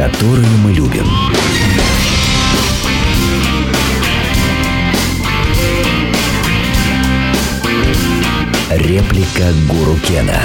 которые мы любим. Реплика Гуру Кена.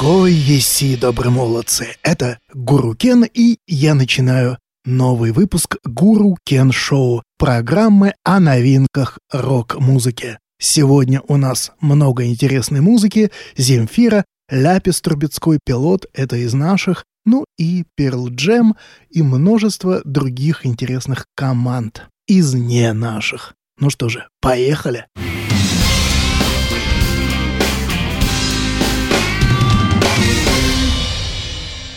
Гой еси, добрые молодцы! Это Гуру Кен, и я начинаю новый выпуск Гуру Кен Шоу, программы о новинках рок-музыки. Сегодня у нас много интересной музыки, Земфира, Ляпис Трубецкой пилот — это из наших, ну и Перл Джем и множество других интересных команд из не наших. Ну что же, поехали!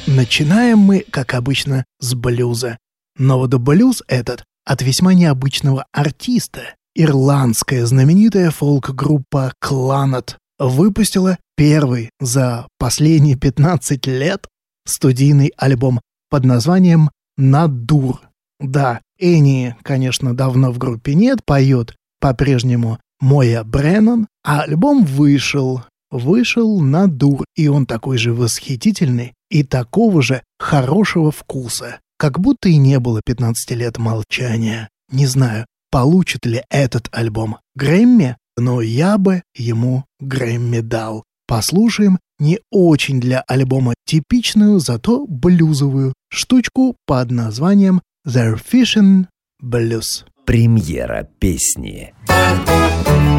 Начинаем мы, как обычно, с блюза. Но вот блюз этот от весьма необычного артиста. Ирландская знаменитая фолк-группа Кланет выпустила первый за последние 15 лет студийный альбом под названием «Надур». Да, Энни, конечно, давно в группе нет, поет по-прежнему Моя Бреннан, а альбом вышел, вышел на дур, и он такой же восхитительный и такого же хорошего вкуса, как будто и не было 15 лет молчания. Не знаю, получит ли этот альбом Грэмми, но я бы ему Грэмми дал. Послушаем не очень для альбома типичную, зато блюзовую штучку под названием «The Fishing Blues». Премьера песни. What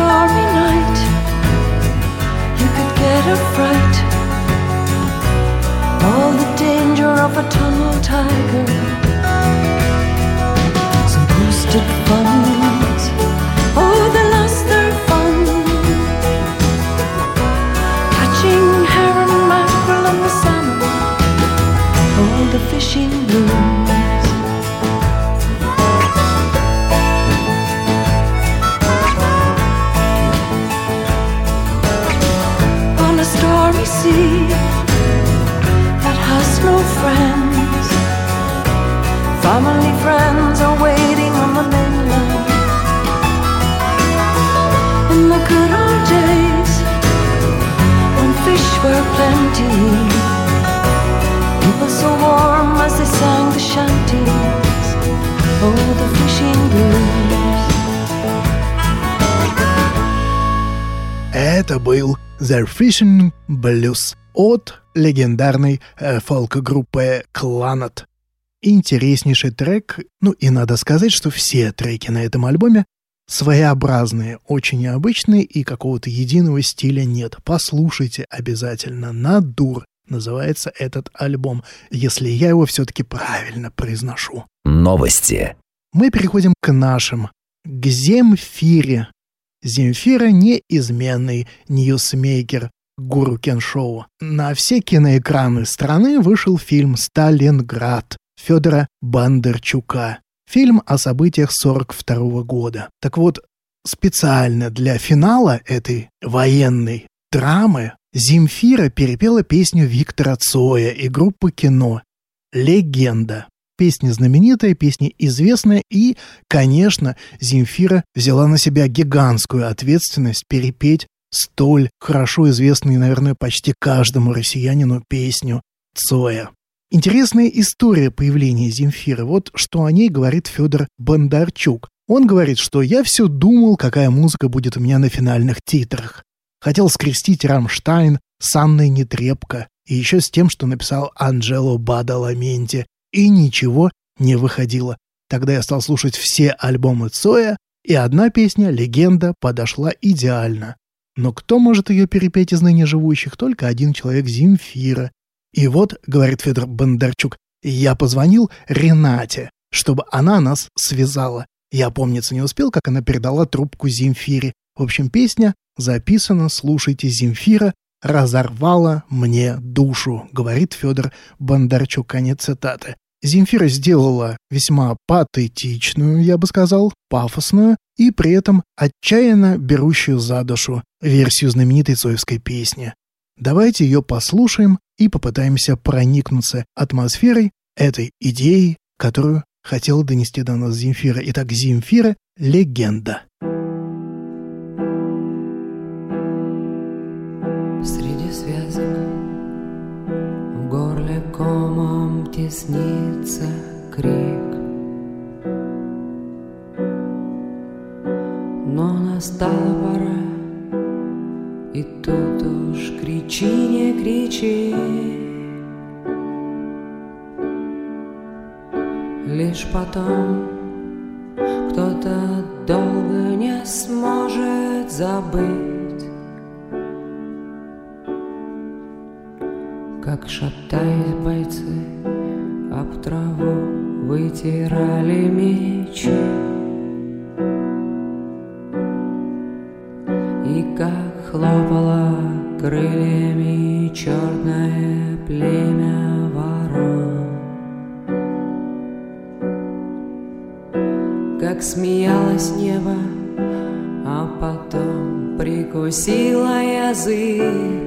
Stormy night, you could get a fright. All the danger of a tunnel tiger. Some boosted funds. The Fishing Blues от легендарной э, фолк-группы Кланет. Интереснейший трек, ну и надо сказать, что все треки на этом альбоме своеобразные, очень необычные и какого-то единого стиля нет. Послушайте обязательно. «Надур» называется этот альбом, если я его все-таки правильно произношу. Новости. Мы переходим к нашим, к Земфире. Земфира неизменный ньюсмейкер Гуру Кен Шоу. На все киноэкраны страны вышел фильм «Сталинград» Федора Бондарчука. Фильм о событиях 42 года. Так вот, специально для финала этой военной драмы Земфира перепела песню Виктора Цоя и группы «Кино» «Легенда». Песня знаменитая, песня известная, и, конечно, Земфира взяла на себя гигантскую ответственность перепеть столь хорошо известную, наверное, почти каждому россиянину песню Цоя. Интересная история появления Земфиры. Вот что о ней говорит Федор Бондарчук. Он говорит, что я все думал, какая музыка будет у меня на финальных титрах. Хотел скрестить Рамштайн с Анной Нетребко и еще с тем, что написал Анджело Бадаламенти, и ничего не выходило. Тогда я стал слушать все альбомы Цоя, и одна песня «Легенда» подошла идеально. Но кто может ее перепеть из ныне живущих? Только один человек – Земфира. И вот, говорит Федор Бондарчук, я позвонил Ренате, чтобы она нас связала. Я, помниться, не успел, как она передала трубку Земфире. В общем, песня записана, слушайте, Земфира разорвала мне душу, говорит Федор Бондарчук, конец цитаты. Земфира сделала весьма патетичную, я бы сказал, пафосную и при этом отчаянно берущую за душу версию знаменитой цоевской песни. Давайте ее послушаем и попытаемся проникнуться атмосферой этой идеи, которую хотела донести до нас Земфира. Итак, Земфира — легенда. Комом теснится крик. Но настала пора, и тут уж кричи, не кричи. Лишь потом кто-то долго не сможет забыть, Как шатаясь бойцы об траву вытирали мечи. И как хлопало крыльями черное племя ворон. Как смеялось небо, а потом прикусила язык.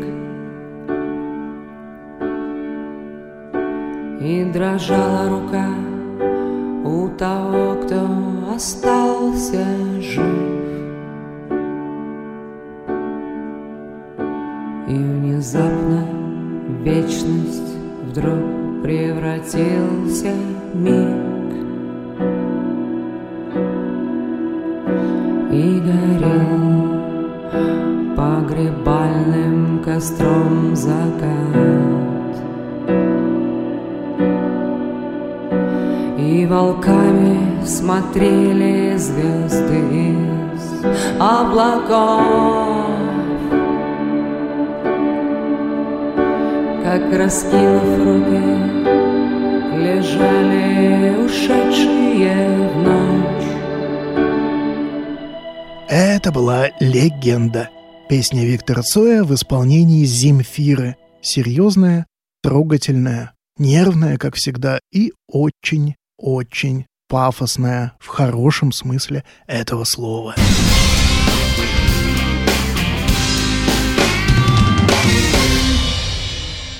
Дрожала рука у того, кто остался жив. И внезапно в вечность вдруг превратился миг И горел погребальным костром И волками смотрели звезды из облаков Как раскинув руки Лежали ушедшие в ночь Это была легенда. Песня Виктора Цоя в исполнении Земфиры. Серьезная, трогательная, нервная, как всегда, и очень-очень пафосная в хорошем смысле этого слова.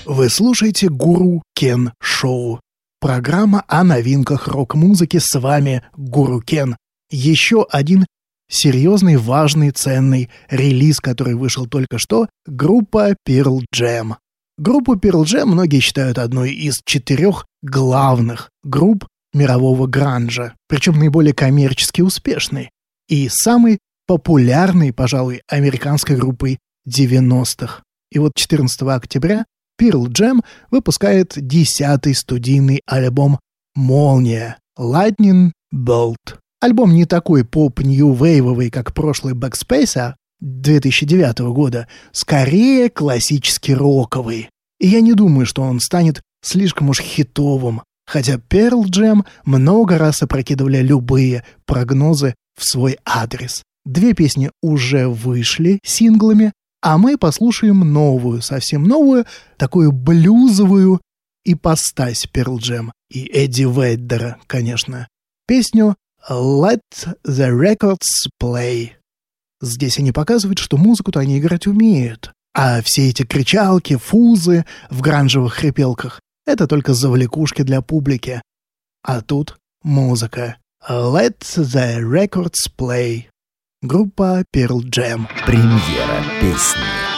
Вы слушаете «Гуру Кен Шоу». Программа о новинках рок-музыки. С вами Гуру Кен. Еще один серьезный, важный, ценный релиз, который вышел только что, группа Pearl Jam. Группу Pearl Jam многие считают одной из четырех главных групп мирового гранжа, причем наиболее коммерчески успешной и самой популярной, пожалуй, американской группой 90-х. И вот 14 октября Pearl Jam выпускает десятый студийный альбом «Молния» Lightning Bolt. Альбом не такой поп-нью-вейвовый, как прошлый Backspace 2009 года, скорее классический роковый. И я не думаю, что он станет слишком уж хитовым, хотя Pearl Jam много раз опрокидывали любые прогнозы в свой адрес. Две песни уже вышли синглами, а мы послушаем новую, совсем новую, такую блюзовую ипостась Pearl Jam и Эдди Веддера, конечно. Песню «Let the Records Play». Здесь они показывают, что музыку-то они играть умеют. А все эти кричалки, фузы в гранжевых хрипелках — это только завлекушки для публики. А тут музыка. «Let the Records Play». Группа Pearl Jam. Премьера песни.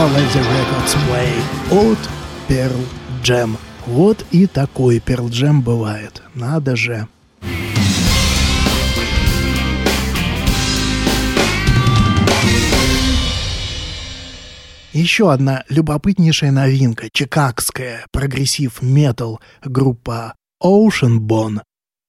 Была Let the Records Play от Pearl Jam. Вот и такой Pearl Jam бывает. Надо же. Еще одна любопытнейшая новинка, чикагская прогрессив-метал группа Ocean Bone,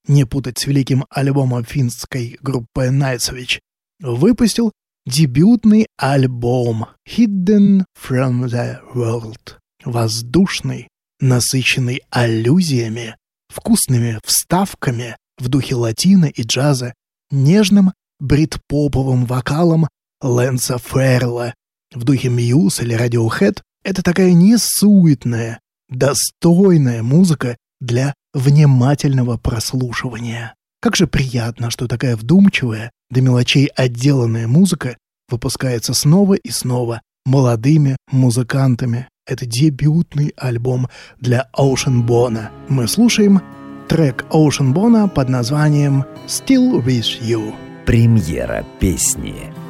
не путать с великим альбомом финской группы Nightwish, выпустил дебютный альбом Hidden from the World. Воздушный, насыщенный аллюзиями, вкусными вставками в духе латина и джаза, нежным брит-поповым вокалом Лэнса Феррелла в духе Мьюз или Radiohead — это такая несуетная, достойная музыка для внимательного прослушивания. Как же приятно, что такая вдумчивая, до мелочей отделанная музыка выпускается снова и снова молодыми музыкантами. Это дебютный альбом для Bone. Мы слушаем трек Bone под названием «Still With You». Премьера песни.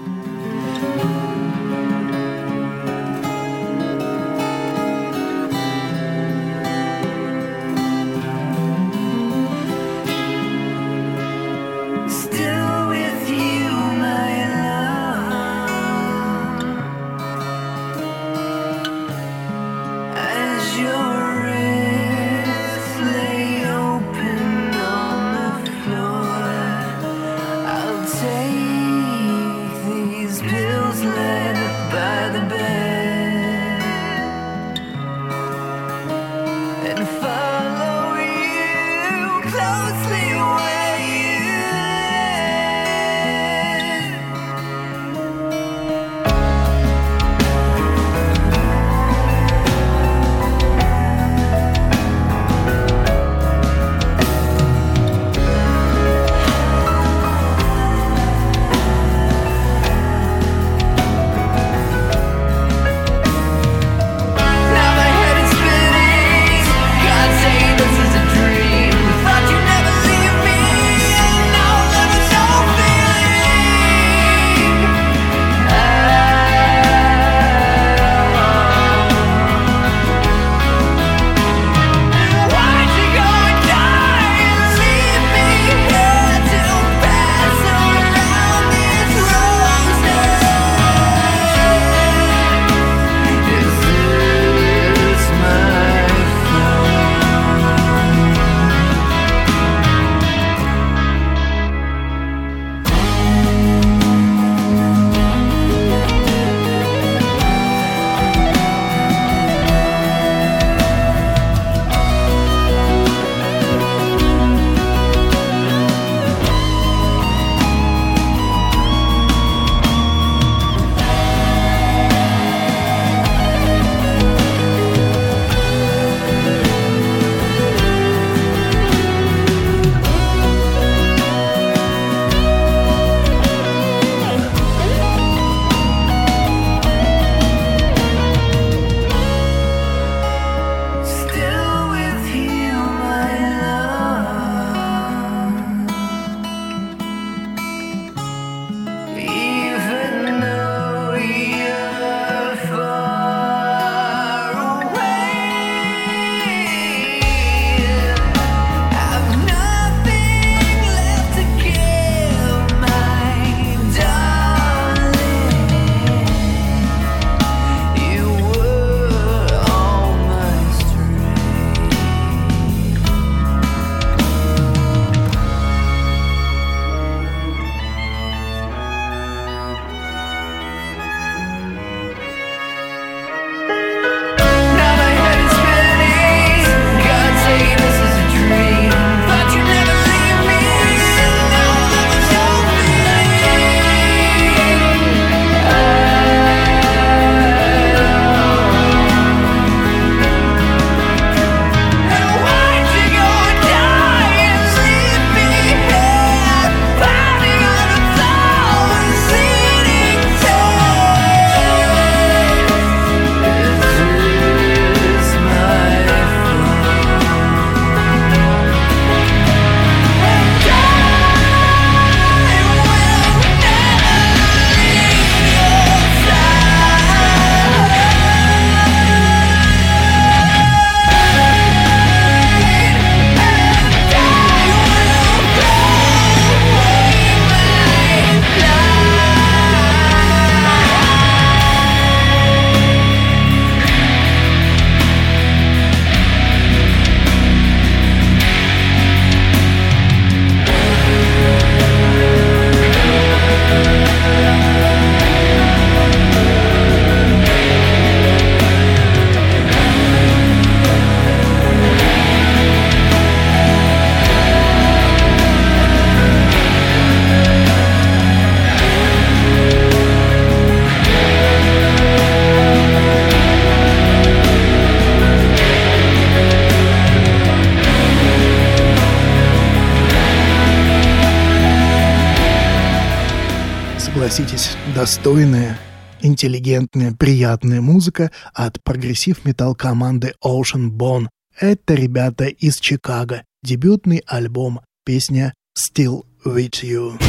Достойная, интеллигентная, приятная музыка от прогрессив-металл команды Ocean Bone. Это ребята из Чикаго. Дебютный альбом, песня Still With You.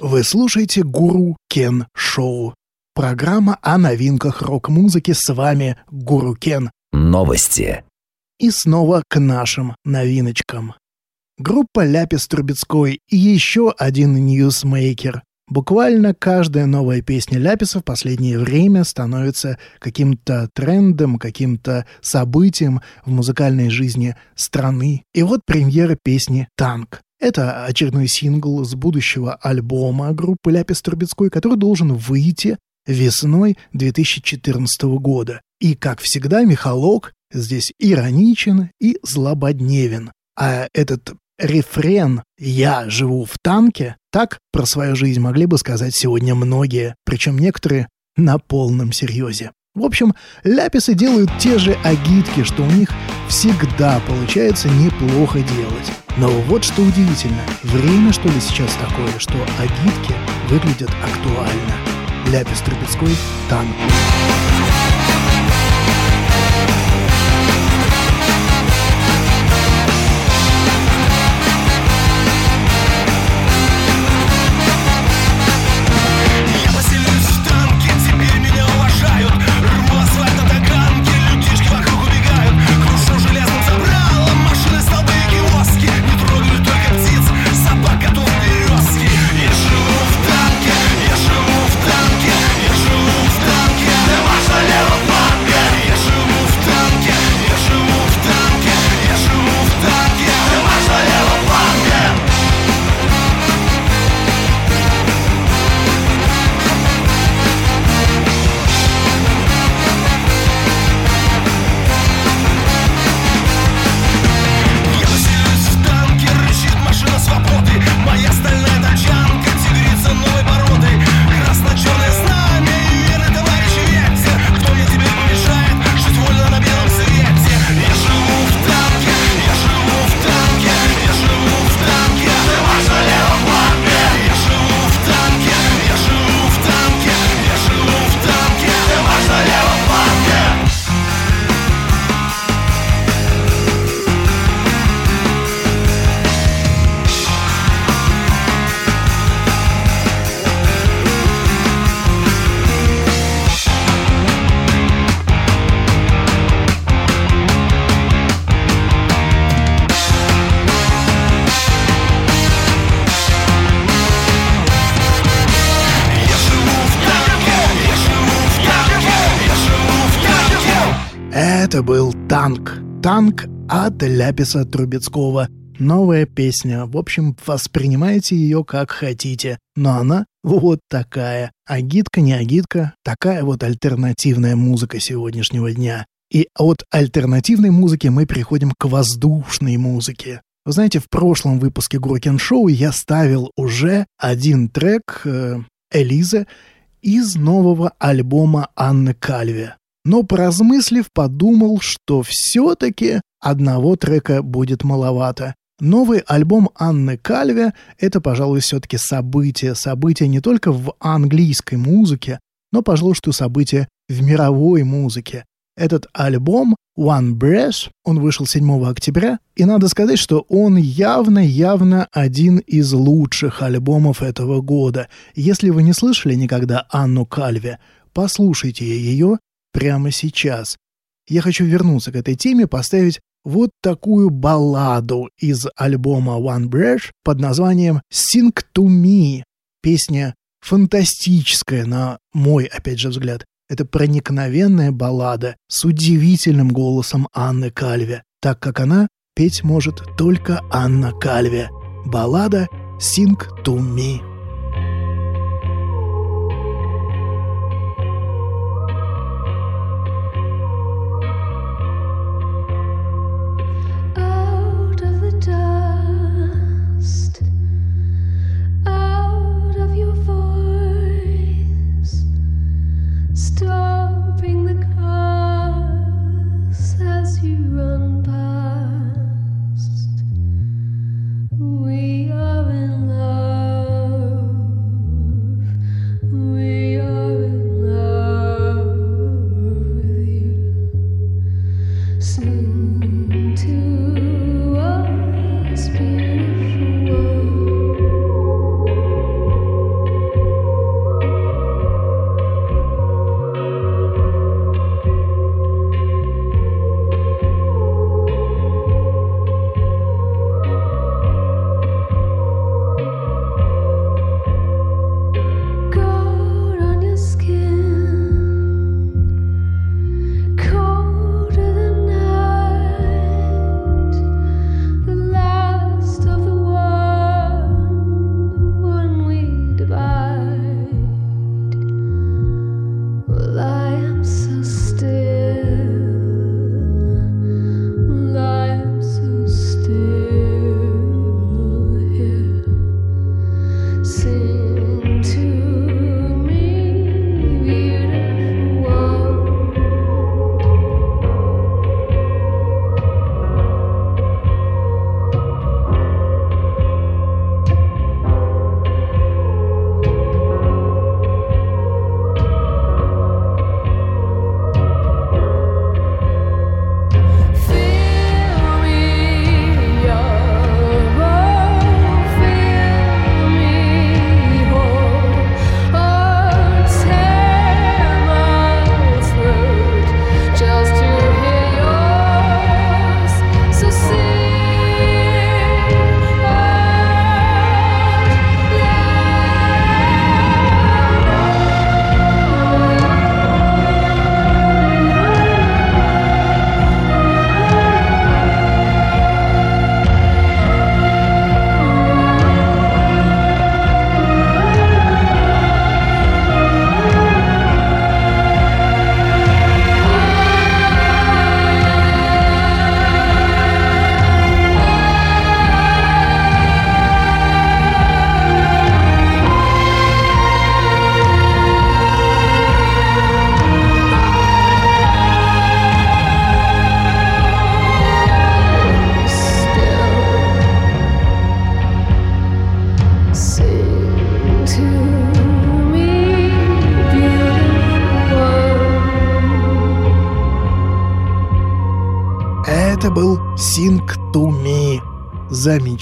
Вы слушаете Гуру Кен Шоу. Программа о новинках рок-музыки. С вами Гуру Кен. Новости. И снова к нашим новиночкам. Группа Ляпис Трубецкой и еще один ньюсмейкер. Буквально каждая новая песня Ляписа в последнее время становится каким-то трендом, каким-то событием в музыкальной жизни страны. И вот премьера песни «Танк». Это очередной сингл с будущего альбома группы Ляпис Трубецкой, который должен выйти весной 2014 года. И, как всегда, Михалок здесь ироничен и злободневен. А этот рефрен «Я живу в танке» так про свою жизнь могли бы сказать сегодня многие, причем некоторые на полном серьезе. В общем, ляписы делают те же агитки, что у них всегда получается неплохо делать. Но вот что удивительно, время что ли сейчас такое, что агитки выглядят актуально. Ляпис Трубецкой «Танк». Это был «Танк». «Танк» от Ляписа Трубецкого. Новая песня. В общем, воспринимайте ее как хотите. Но она вот такая. Агитка, не агитка. Такая вот альтернативная музыка сегодняшнего дня. И от альтернативной музыки мы переходим к воздушной музыке. Вы знаете, в прошлом выпуске Грокен Шоу я ставил уже один трек э, Элизы из нового альбома Анны Кальве. Но поразмыслив, подумал, что все-таки одного трека будет маловато. Новый альбом Анны Кальве — это, пожалуй, все-таки событие. Событие не только в английской музыке, но, пожалуй, что событие в мировой музыке. Этот альбом One Breath, он вышел 7 октября, и надо сказать, что он явно-явно один из лучших альбомов этого года. Если вы не слышали никогда Анну Кальве, послушайте ее прямо сейчас. Я хочу вернуться к этой теме, поставить вот такую балладу из альбома One Breath под названием Sing to Me. Песня фантастическая, на мой, опять же, взгляд. Это проникновенная баллада с удивительным голосом Анны Кальве, так как она петь может только Анна Кальве. Баллада «Sing to me». door.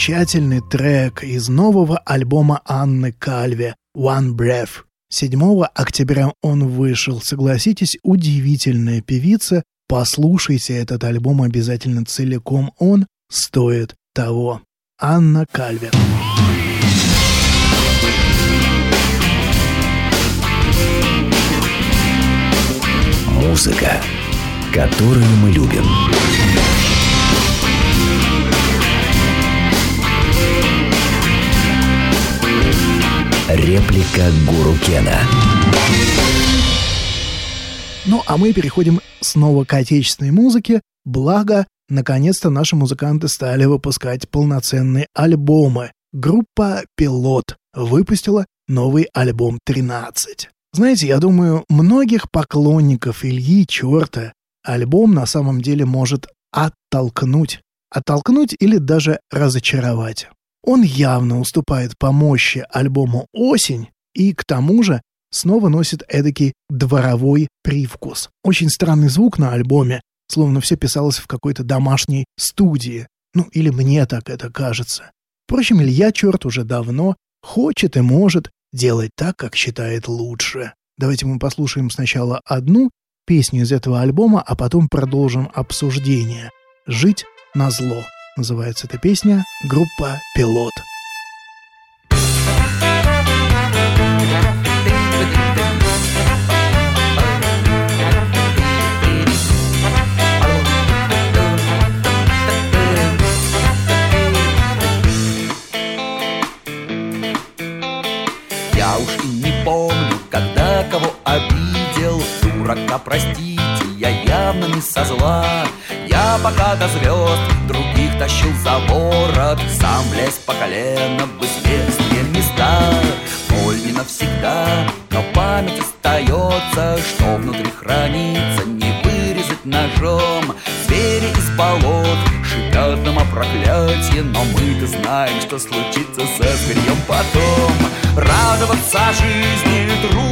Замечательный трек из нового альбома Анны Кальве One Breath. 7 октября он вышел. Согласитесь, удивительная певица. Послушайте этот альбом обязательно целиком. Он стоит того. Анна Кальве. Музыка, которую мы любим. Реплика Гуру Кена. Ну, а мы переходим снова к отечественной музыке. Благо, наконец-то наши музыканты стали выпускать полноценные альбомы. Группа «Пилот» выпустила новый альбом «13». Знаете, я думаю, многих поклонников Ильи Черта альбом на самом деле может оттолкнуть. Оттолкнуть или даже разочаровать. Он явно уступает по мощи альбому «Осень» и, к тому же, снова носит эдакий дворовой привкус. Очень странный звук на альбоме, словно все писалось в какой-то домашней студии. Ну, или мне так это кажется. Впрочем, Илья Черт уже давно хочет и может делать так, как считает лучше. Давайте мы послушаем сначала одну песню из этого альбома, а потом продолжим обсуждение. «Жить на зло». Называется эта песня группа «Пилот». Я уж и не помню, когда кого обидел Дурака, простите, я явно не со зла Я пока до звезд тащил за ворот Сам влез по колено в известные места. Боль не навсегда, но память остается Что внутри хранится, не вырезать ножом. Звери из болот шипят нам о проклятие Но мы-то знаем, что случится со зверьем потом. Радоваться жизни трудная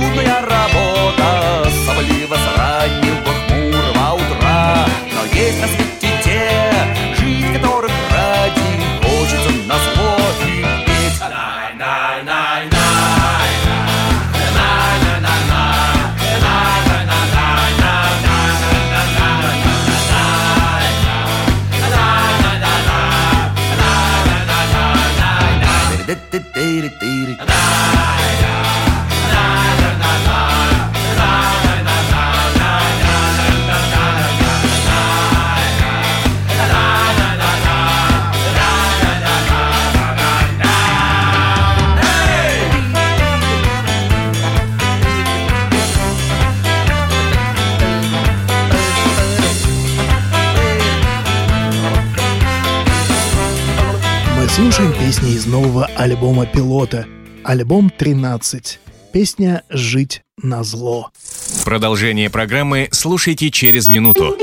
песни из нового альбома «Пилота». Альбом 13. Песня «Жить на зло». Продолжение программы слушайте через минуту.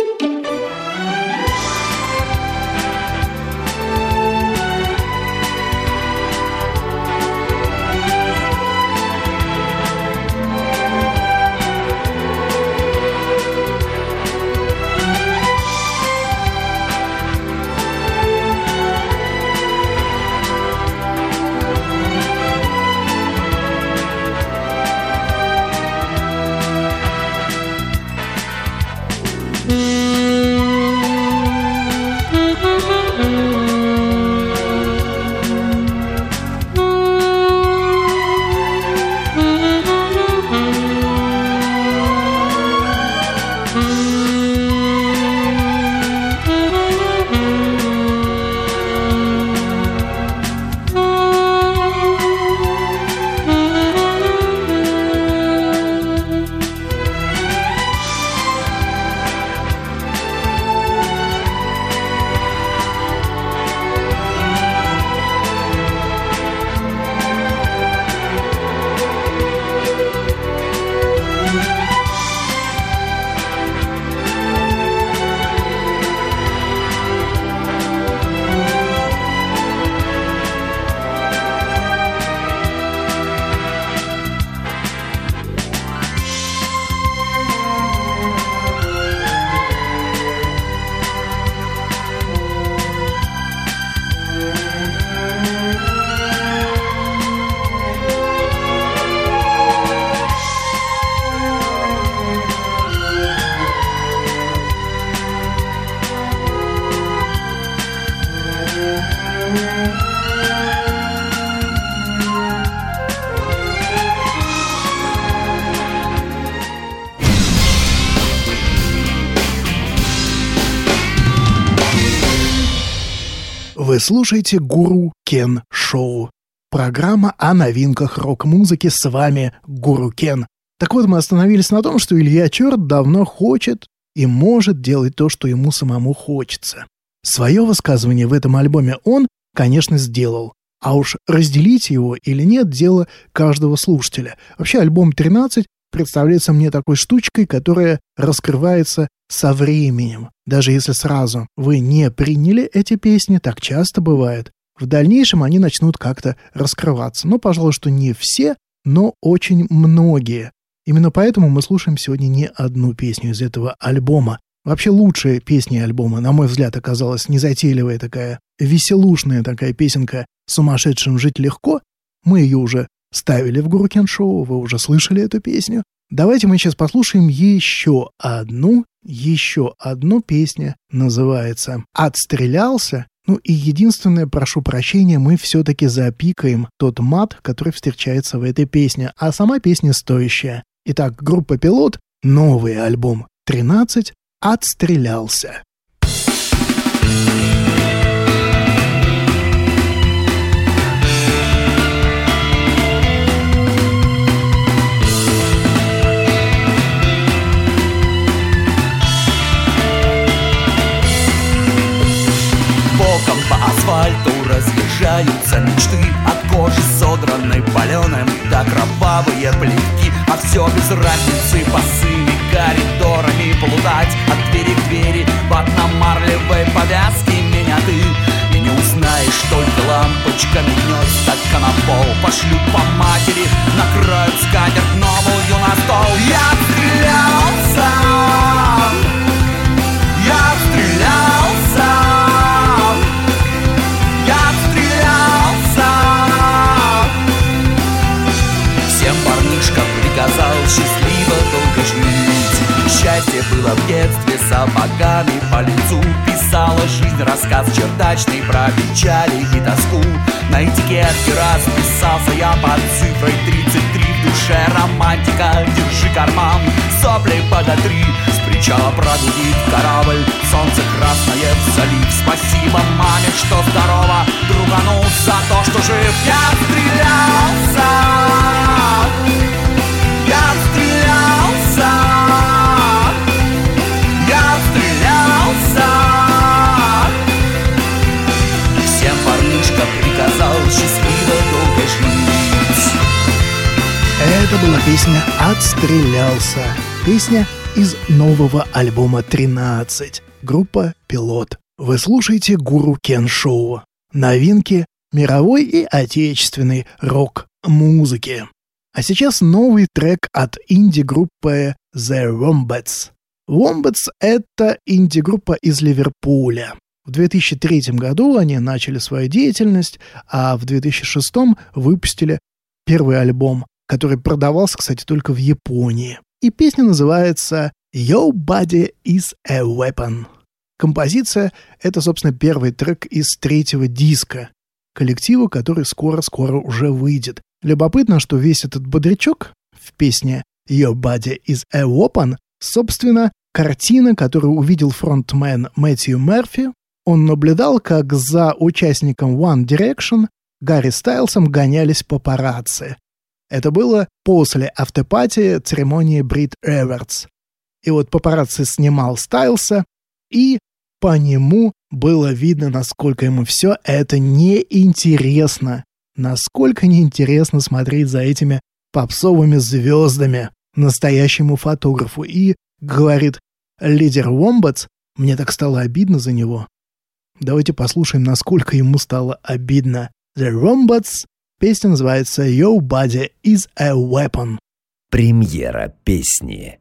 Слушаете Гуру Кен Шоу. Программа о новинках рок-музыки. С вами Гуру Кен. Так вот, мы остановились на том, что Илья Черт давно хочет и может делать то, что ему самому хочется. Свое высказывание в этом альбоме он, конечно, сделал. А уж разделить его или нет – дело каждого слушателя. Вообще, альбом 13 представляется мне такой штучкой, которая раскрывается со временем. Даже если сразу вы не приняли эти песни, так часто бывает. В дальнейшем они начнут как-то раскрываться. Ну, пожалуй, что не все, но очень многие. Именно поэтому мы слушаем сегодня не одну песню из этого альбома. Вообще лучшая песня альбома, на мой взгляд, оказалась незатейливая такая, веселушная такая песенка «Сумасшедшим жить легко». Мы ее уже ставили в Гурукен Шоу, вы уже слышали эту песню. Давайте мы сейчас послушаем еще одну, еще одну песню, называется «Отстрелялся». Ну и единственное, прошу прощения, мы все-таки запикаем тот мат, который встречается в этой песне, а сама песня стоящая. Итак, группа «Пилот», новый альбом «13», «Отстрелялся». Боком разъезжаются мечты От кожи содранной паленым до кровавые плитки. А все без разницы босыми коридорами плутать. От двери к двери в одномарлевой повязке Меня ты. И не узнаешь Только лампочка мигнет стакан на пол Пошлют по матери, накроют скатерть новую на стол. Я Счастье было в детстве. Сапогами по лицу Писала жизнь рассказ чердачный про печали и тоску. На этикетке расписался я под цифрой 33 В душе романтика, держи карман, сопли подотри. С причала прогудит корабль, солнце красное в залив. Спасибо маме, что здорово, другану за то, что жив. Я стрелялся, Это была песня «Отстрелялся». Песня из нового альбома «13». Группа «Пилот». Вы слушаете «Гуру Кен Шоу». Новинки мировой и отечественной рок-музыки. А сейчас новый трек от инди-группы The Wombats. Wombats — это инди-группа из Ливерпуля. В 2003 году они начали свою деятельность, а в 2006 выпустили первый альбом, который продавался, кстати, только в Японии. И песня называется «Your Body is a Weapon». Композиция — это, собственно, первый трек из третьего диска коллектива, который скоро-скоро уже выйдет. Любопытно, что весь этот бодрячок в песне «Your Body is a Weapon» собственно, картина, которую увидел фронтмен Мэтью Мерфи. Он наблюдал, как за участником One Direction Гарри Стайлсом гонялись папарацци. Это было после автопатии церемонии Брит Эвертс. И вот папарацци снимал Стайлса, и по нему было видно, насколько ему все это неинтересно. Насколько неинтересно смотреть за этими попсовыми звездами настоящему фотографу. И говорит лидер Вомбатс, мне так стало обидно за него. Давайте послушаем, насколько ему стало обидно. The Wombats, песня называется Your Body is a Weapon. Премьера песни.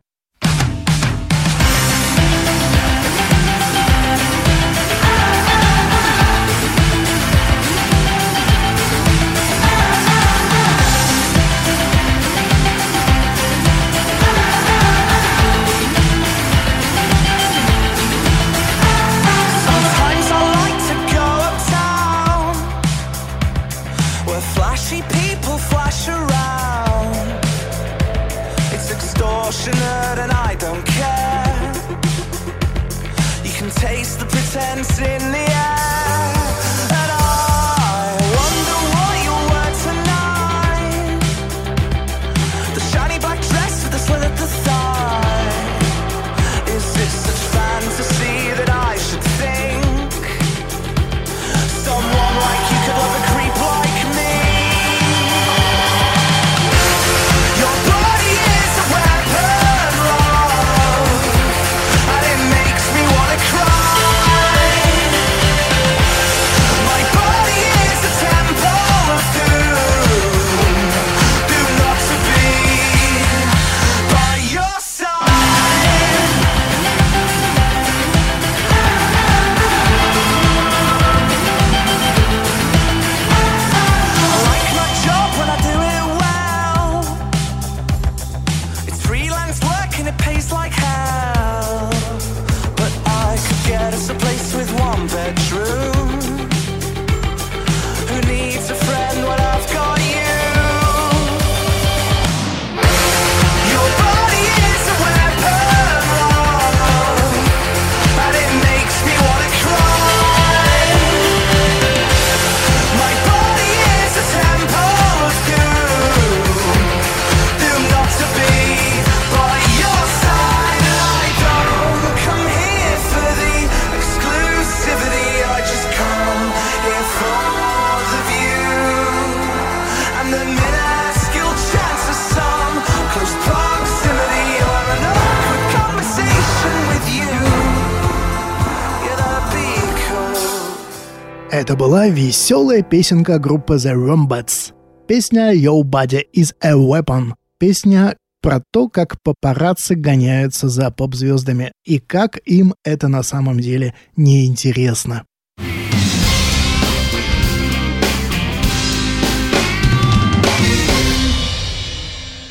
Была веселая песенка группы The Rombats. Песня «Your Body is a Weapon». Песня про то, как папарацци гоняются за поп-звездами и как им это на самом деле неинтересно.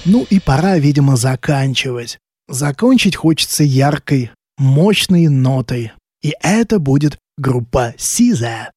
Ну и пора, видимо, заканчивать. Закончить хочется яркой, мощной нотой. И это будет группа Сиза.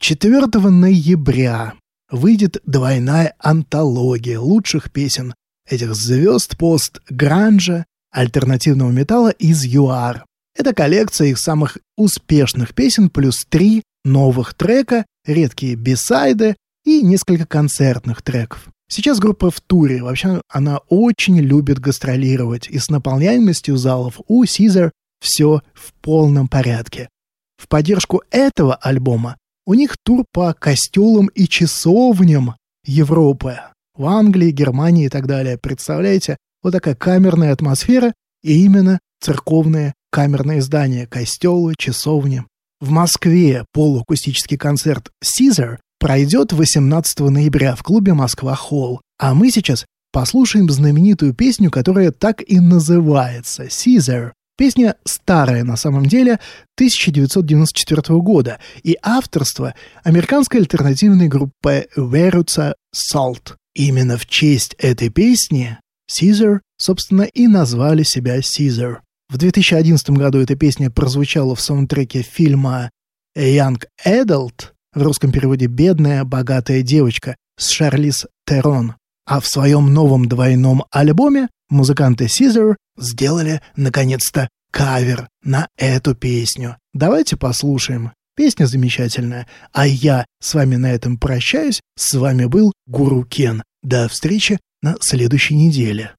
4 ноября выйдет двойная антология лучших песен этих звезд пост-гранжа, альтернативного металла из ЮАР. Это коллекция их самых успешных песен плюс три новых трека, редкие бисайды и несколько концертных треков. Сейчас группа в туре. Вообще она очень любит гастролировать, и с наполняемостью залов у Caesar все в полном порядке. В поддержку этого альбома у них тур по костелам и часовням Европы. В Англии, Германии и так далее. Представляете? Вот такая камерная атмосфера и именно церковные камерные здания, костелы, часовни. В Москве полуакустический концерт Caesar пройдет 18 ноября в клубе «Москва Холл». А мы сейчас послушаем знаменитую песню, которая так и называется «Caesar». Песня старая на самом деле, 1994 года, и авторство американской альтернативной группы Veruca Salt. Именно в честь этой песни Caesar, собственно, и назвали себя Caesar. В 2011 году эта песня прозвучала в саундтреке фильма Young Adult, в русском переводе «Бедная, богатая девочка» с Шарлиз Терон. А в своем новом двойном альбоме музыканты Caesar сделали, наконец-то, кавер на эту песню. Давайте послушаем. Песня замечательная. А я с вами на этом прощаюсь. С вами был Гуру Кен. До встречи на следующей неделе.